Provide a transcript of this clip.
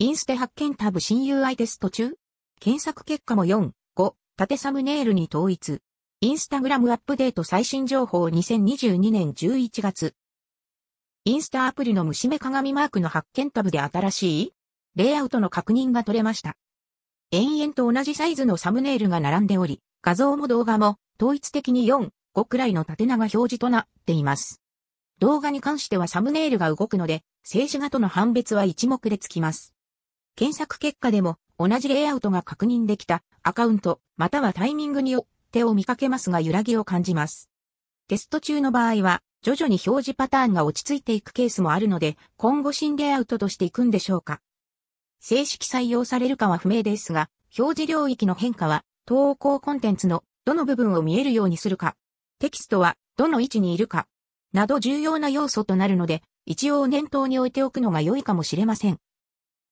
インステ発見タブ新 UI テスト中？検索結果も4、5、縦サムネイルに統一。インスタグラムアップデート最新情報2022年11月。インスタアプリの虫目鏡マークの発見タブで新しい？レイアウトの確認が取れました。延々と同じサイズのサムネイルが並んでおり、画像も動画も統一的に4、5くらいの縦長表示となっています。動画に関してはサムネイルが動くので、静止画との判別は一目でつきます。検索結果でも同じレイアウトが確認できたアカウントまたはタイミングによってを見かけますが揺らぎを感じます。テスト中の場合は徐々に表示パターンが落ち着いていくケースもあるので今後新レイアウトとしていくんでしょうか。正式採用されるかは不明ですが表示領域の変化は投稿コンテンツのどの部分を見えるようにするか、テキストはどの位置にいるか、など重要な要素となるので、一応念頭に置いておくのが良いかもしれません。